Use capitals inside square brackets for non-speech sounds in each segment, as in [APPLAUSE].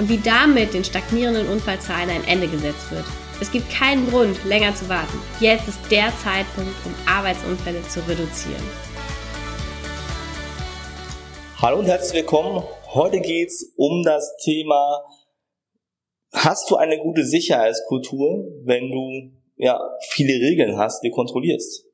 und wie damit den stagnierenden Unfallzahlen ein Ende gesetzt wird. Es gibt keinen Grund, länger zu warten. Jetzt ist der Zeitpunkt, um Arbeitsunfälle zu reduzieren. Hallo und herzlich willkommen. Heute geht es um das Thema, hast du eine gute Sicherheitskultur, wenn du ja, viele Regeln hast, die kontrollierst?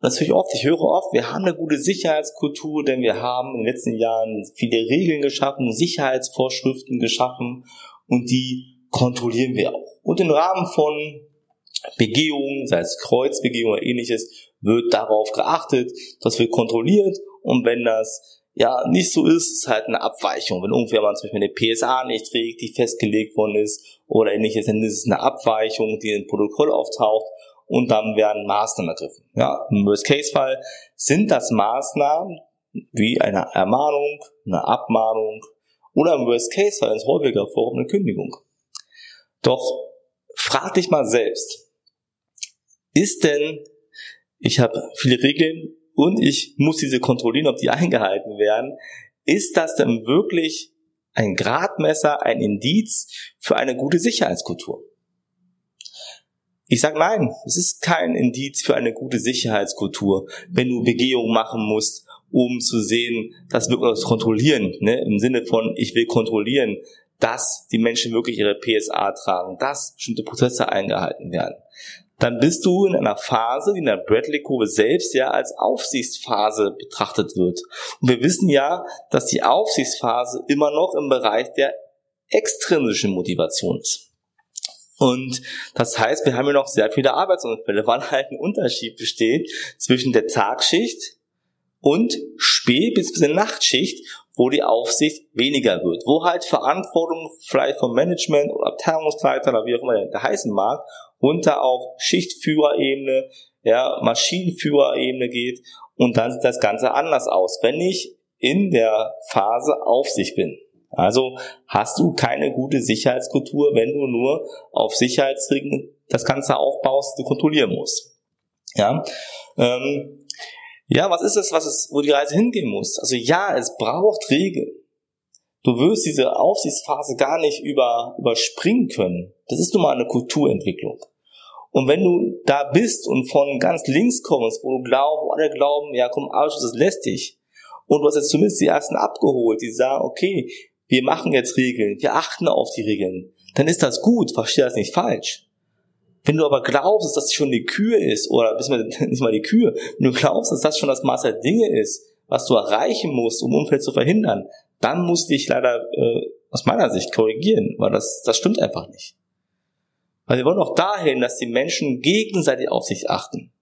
Das höre ich oft. Ich höre oft, wir haben eine gute Sicherheitskultur, denn wir haben in den letzten Jahren viele Regeln geschaffen, Sicherheitsvorschriften geschaffen und die kontrollieren wir auch. Und im Rahmen von Begehungen, sei es Kreuzbegehung oder ähnliches, wird darauf geachtet, dass wir kontrolliert und wenn das ja nicht so ist, ist halt eine Abweichung. Wenn irgendwer mal zum Beispiel eine PSA nicht trägt, die festgelegt worden ist oder ähnliches, dann ist es eine Abweichung, die im Protokoll auftaucht und dann werden Maßnahmen ergriffen. Ja, Im Worst-Case-Fall sind das Maßnahmen wie eine Ermahnung, eine Abmahnung oder im Worst-Case-Fall ins häufiger vor eine Kündigung. Doch frag dich mal selbst, ist denn, ich habe viele Regeln und ich muss diese kontrollieren, ob die [LAUGHS] eingehalten werden, ist das denn wirklich ein Gradmesser, ein Indiz für eine gute Sicherheitskultur? Ich sage nein, es ist kein Indiz für eine gute Sicherheitskultur, wenn du Begehungen machen musst, um zu sehen, dass wir das kontrollieren, ne? im Sinne von, ich will kontrollieren, dass die Menschen wirklich ihre PSA tragen, dass bestimmte Prozesse eingehalten werden. Dann bist du in einer Phase, die in der Bradley-Kurve selbst ja als Aufsichtsphase betrachtet wird. Und wir wissen ja, dass die Aufsichtsphase immer noch im Bereich der extrinsischen Motivation ist. Und das heißt, wir haben ja noch sehr viele Arbeitsunfälle, weil halt ein Unterschied besteht zwischen der Tagschicht und Spät- bzw. Nachtschicht, wo die Aufsicht weniger wird, wo halt Verantwortung vielleicht vom Management oder Abteilungsleiter oder wie auch immer der heißen mag, runter auf Schichtführerebene, ja, Maschinenführerebene geht und dann sieht das Ganze anders aus, wenn ich in der Phase Aufsicht bin. Also hast du keine gute Sicherheitskultur, wenn du nur auf Sicherheitsregeln das Ganze aufbaust, du kontrollieren musst. Ja, ähm, ja, was ist es, was es, wo die Reise hingehen muss? Also ja, es braucht Regeln. Du wirst diese Aufsichtsphase gar nicht über, überspringen können. Das ist nun mal eine Kulturentwicklung. Und wenn du da bist und von ganz links kommst, wo du glaubst, wo alle glauben, ja komm, Ausschuss ist lästig, und du hast jetzt zumindest die ersten abgeholt, die sagen, okay, wir machen jetzt Regeln, wir achten auf die Regeln, dann ist das gut, verstehe das nicht falsch. Wenn du aber glaubst, dass das schon die Kühe ist, oder [LAUGHS] nicht mal die Kühe, wenn du glaubst, dass das schon das Maß der Dinge ist, was du erreichen musst, um Unfälle zu verhindern, dann musst du dich leider äh, aus meiner Sicht korrigieren, weil das, das stimmt einfach nicht. Weil wir wollen auch dahin, dass die Menschen gegenseitig auf sich achten.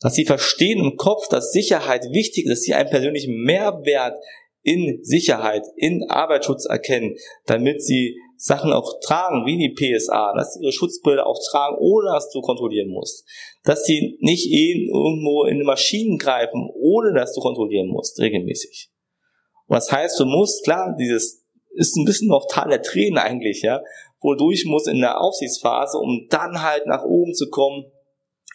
Dass sie verstehen im Kopf, dass Sicherheit wichtig ist, dass sie einen persönlichen Mehrwert in Sicherheit, in Arbeitsschutz erkennen, damit sie Sachen auch tragen, wie die PSA, dass sie ihre Schutzbilder auch tragen, ohne dass du kontrollieren musst. Dass sie nicht irgendwo in Maschinen greifen, ohne dass du kontrollieren musst, regelmäßig. Das heißt, du musst, klar, dieses ist ein bisschen noch Teil der Tränen eigentlich, ja, wodurch muss in der Aufsichtsphase, um dann halt nach oben zu kommen,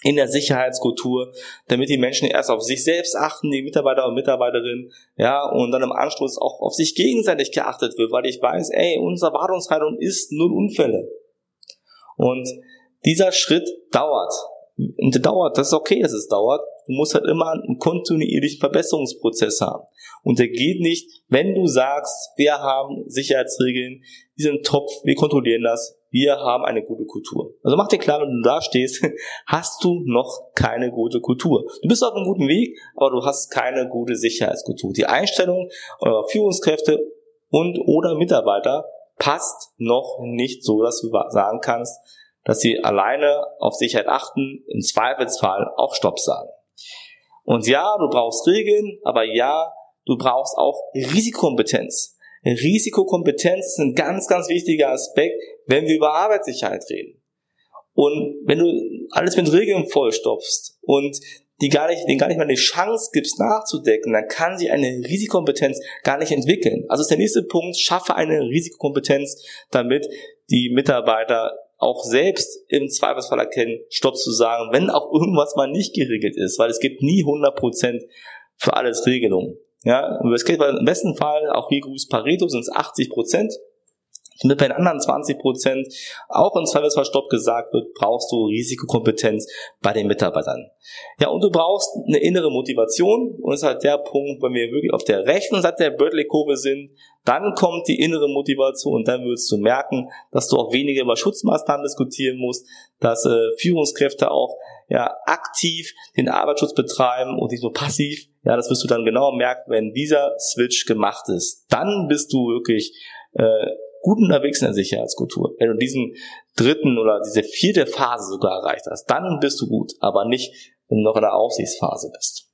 in der Sicherheitskultur, damit die Menschen erst auf sich selbst achten, die Mitarbeiter und Mitarbeiterinnen, ja, und dann im Anschluss auch auf sich gegenseitig geachtet wird, weil ich weiß, ey, unsere Wartungshaltung ist null Unfälle. Und dieser Schritt dauert. Und der dauert, das ist okay, dass es dauert. Du musst halt immer einen kontinuierlichen Verbesserungsprozess haben. Und der geht nicht, wenn du sagst, wir haben Sicherheitsregeln, die sind top, wir kontrollieren das, wir haben eine gute Kultur. Also mach dir klar, wenn du da stehst, [LAUGHS] hast du noch keine gute Kultur. Du bist auf einem guten Weg, aber du hast keine gute Sicherheitskultur. Die Einstellung eurer Führungskräfte und oder Mitarbeiter passt noch nicht so, dass du sagen kannst, dass sie alleine auf Sicherheit achten, im Zweifelsfall auch Stopp sagen. Und ja, du brauchst Regeln, aber ja, du brauchst auch Risikokompetenz. Risikokompetenz ist ein ganz, ganz wichtiger Aspekt, wenn wir über Arbeitssicherheit reden. Und wenn du alles mit Regeln vollstopfst und die gar nicht, denen gar nicht mal eine Chance gibst nachzudecken, dann kann sich eine Risikokompetenz gar nicht entwickeln. Also ist der nächste Punkt, schaffe eine Risikokompetenz, damit die Mitarbeiter auch selbst im Zweifelsfall erkennen, Stopp zu sagen, wenn auch irgendwas mal nicht geregelt ist, weil es gibt nie 100% für alles Regelungen. Ja, im besten Fall, auch hier Gruß Pareto, sind es 80 damit bei den anderen 20 Prozent auch im Zweifelsfall Stopp gesagt wird, brauchst du Risikokompetenz bei den Mitarbeitern. Ja, und du brauchst eine innere Motivation und das ist halt der Punkt, wenn wir wirklich auf der rechten Seite der Bradley-Kurve sind, dann kommt die innere Motivation und dann wirst du merken, dass du auch weniger über Schutzmaßnahmen diskutieren musst, dass äh, Führungskräfte auch ja, aktiv den Arbeitsschutz betreiben und nicht nur passiv. Ja, das wirst du dann genau merken, wenn dieser Switch gemacht ist. Dann bist du wirklich äh, gut unterwegs in der Sicherheitskultur. Wenn du diesen dritten oder diese vierte Phase sogar erreicht hast, dann bist du gut, aber nicht, wenn du noch in der Aufsichtsphase bist.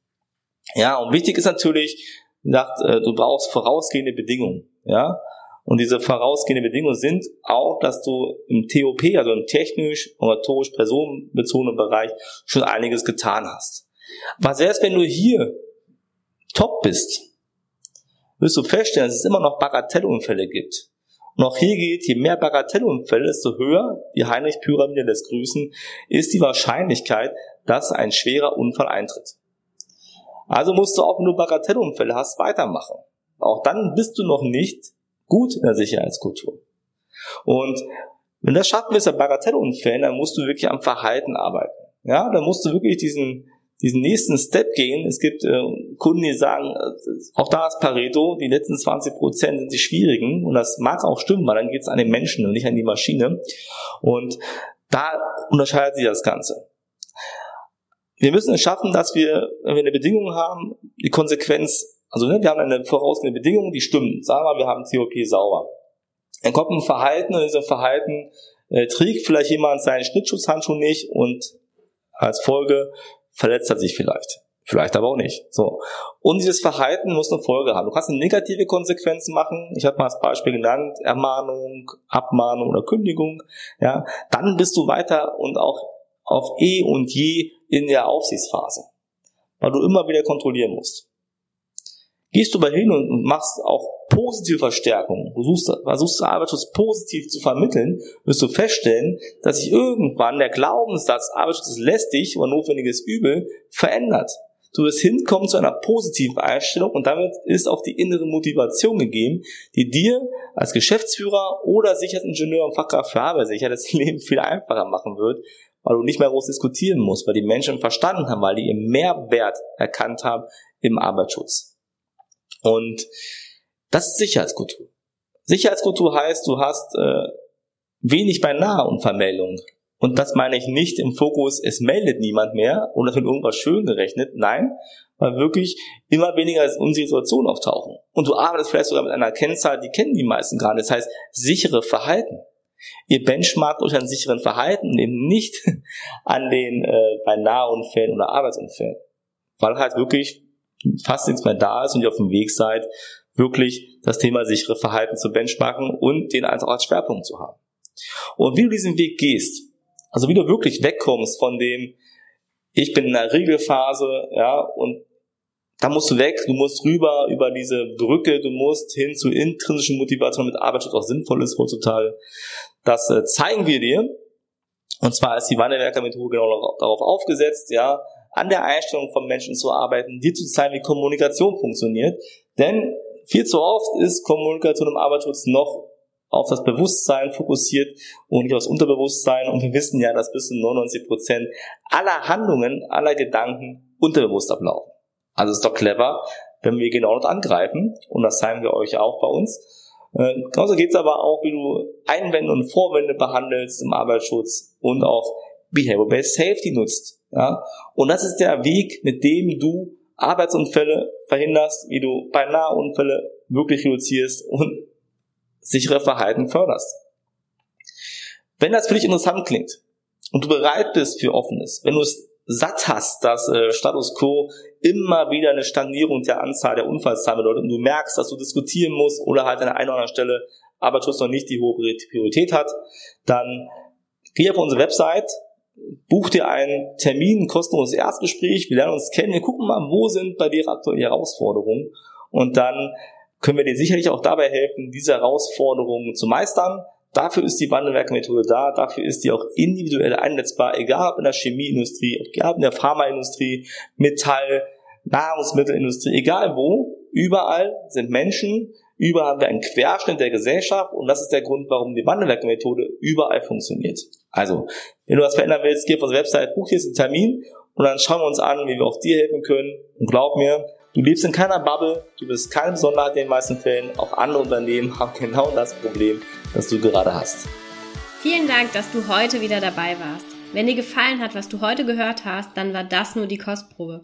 Ja, und wichtig ist natürlich, sagt, äh, du brauchst vorausgehende Bedingungen. Ja, und diese vorausgehende Bedingungen sind auch, dass du im TOP, also im technisch, organisatorisch, personenbezogenen Bereich schon einiges getan hast. Was erst, wenn du hier top bist, wirst du feststellen, dass es immer noch Bagatellunfälle gibt. Und auch hier geht, je mehr Bagatellunfälle, desto höher, die Heinrich-Pyramide lässt grüßen, ist die Wahrscheinlichkeit, dass ein schwerer Unfall eintritt. Also musst du auch, wenn du Bagatellunfälle hast, weitermachen. Auch dann bist du noch nicht gut in der Sicherheitskultur. Und wenn das schaffen willst bei Bagatellunfällen, dann musst du wirklich am Verhalten arbeiten. Ja, dann musst du wirklich diesen diesen nächsten Step gehen. Es gibt äh, Kunden, die sagen, äh, auch da ist Pareto, die letzten 20 Prozent sind die schwierigen und das mag auch stimmen, weil dann geht es an den Menschen und nicht an die Maschine. Und da unterscheidet sich das Ganze. Wir müssen es schaffen, dass wir, wenn wir eine Bedingung haben, die Konsequenz, also ne, wir haben eine vorausgehende Bedingung, die stimmt. Sagen wir, wir haben COP sauber. Dann kommt ein Verhalten und in diesem Verhalten äh, trägt vielleicht jemand seinen Schnittschutzhandschuh nicht und als Folge verletzt er sich vielleicht. Vielleicht aber auch nicht. So. Und dieses Verhalten muss eine Folge haben. Du kannst eine negative Konsequenz machen. Ich habe mal als Beispiel genannt, Ermahnung, Abmahnung oder Kündigung. Ja, dann bist du weiter und auch auf eh und je in der Aufsichtsphase. Weil du immer wieder kontrollieren musst. Gehst du aber hin und machst auch positive Verstärkung, du suchst, versuchst Arbeitsschutz positiv zu vermitteln, wirst du feststellen, dass sich irgendwann der Glaubenssatz, Arbeitsschutz ist lästig oder notwendiges Übel, verändert. Du wirst hinkommen zu einer positiven Einstellung und damit ist auch die innere Motivation gegeben, die dir als Geschäftsführer oder Sicherheitsingenieur und Fachkraft für Arbeitssicherheit das [LAUGHS] Leben viel einfacher machen wird, weil du nicht mehr groß diskutieren musst, weil die Menschen verstanden haben, weil die ihren Mehrwert erkannt haben im Arbeitsschutz. Und das ist Sicherheitskultur. Sicherheitskultur heißt, du hast äh, wenig bei Nahunfallmeldungen. Und das meine ich nicht im Fokus, es meldet niemand mehr oder wird irgendwas schön gerechnet. Nein, weil wirklich immer weniger unsere Situationen auftauchen. Und du arbeitest vielleicht sogar mit einer Kennzahl, die kennen die meisten gerade. Das heißt, sichere Verhalten. Ihr benchmarkt euch an sicheren Verhalten, eben nicht [LAUGHS] an den äh, bei Nahunfällen oder Arbeitsunfällen. Weil halt wirklich fast nichts mehr da ist und ihr auf dem Weg seid, wirklich das Thema sichere Verhalten zu benchmarken und den einfach als Schwerpunkt zu haben. Und wie du diesen Weg gehst, also wie du wirklich wegkommst von dem, ich bin in der Regelphase, ja, und da musst du weg, du musst rüber über diese Brücke, du musst hin zu intrinsischen Motivation, damit Arbeitsschutz auch sinnvoll ist heutzutage. Das äh, zeigen wir dir. Und zwar ist die Wandelwerker-Methode genau darauf aufgesetzt, ja, an der Einstellung von Menschen zu arbeiten, dir zu zeigen, wie Kommunikation funktioniert. Denn viel zu oft ist Kommunikation im Arbeitsschutz noch auf das Bewusstsein fokussiert und nicht aufs Unterbewusstsein. Und wir wissen ja, dass bis zu 99 Prozent aller Handlungen, aller Gedanken unterbewusst ablaufen. Also ist doch clever, wenn wir genau dort angreifen. Und das zeigen wir euch auch bei uns. Äh, genauso geht es aber auch, wie du Einwände und Vorwände behandelst im Arbeitsschutz und auch Behavior-Based Safety nutzt. Ja? Und das ist der Weg, mit dem du Arbeitsunfälle verhinderst, wie du beinahe Unfälle wirklich reduzierst und sichere Verhalten förderst. Wenn das für dich interessant klingt und du bereit bist für Offenes, wenn du es satt hast, dass äh, Status Quo immer wieder eine Stagnierung der Anzahl der Unfallzahlen bedeutet und du merkst, dass du diskutieren musst oder halt an der einen oder anderen Stelle Arbeitsschutz noch nicht die hohe Priorität hat, dann geh auf unsere Website, buch dir einen Termin, ein kostenloses Erstgespräch, wir lernen uns kennen, wir gucken mal, wo sind bei dir aktuell die Herausforderungen. Und dann können wir dir sicherlich auch dabei helfen, diese Herausforderungen zu meistern. Dafür ist die Wandelwerkmethode da, dafür ist die auch individuell einsetzbar, egal ob in der Chemieindustrie, egal ob in der Pharmaindustrie, Metall, Nahrungsmittelindustrie, egal wo, überall sind Menschen, überall haben wir einen Querschnitt der Gesellschaft und das ist der Grund, warum die Wandelwerkmethode überall funktioniert. Also, wenn du was verändern willst, geh auf unsere Website, buch dir einen Termin und dann schauen wir uns an, wie wir auch dir helfen können. Und glaub mir, du lebst in keiner Bubble, du bist keine Besonderheit in den meisten Fällen. Auch andere Unternehmen haben genau das Problem, das du gerade hast. Vielen Dank, dass du heute wieder dabei warst. Wenn dir gefallen hat, was du heute gehört hast, dann war das nur die Kostprobe.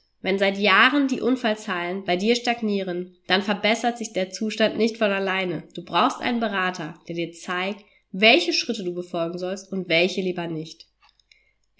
Wenn seit Jahren die Unfallzahlen bei dir stagnieren, dann verbessert sich der Zustand nicht von alleine. Du brauchst einen Berater, der dir zeigt, welche Schritte du befolgen sollst und welche lieber nicht.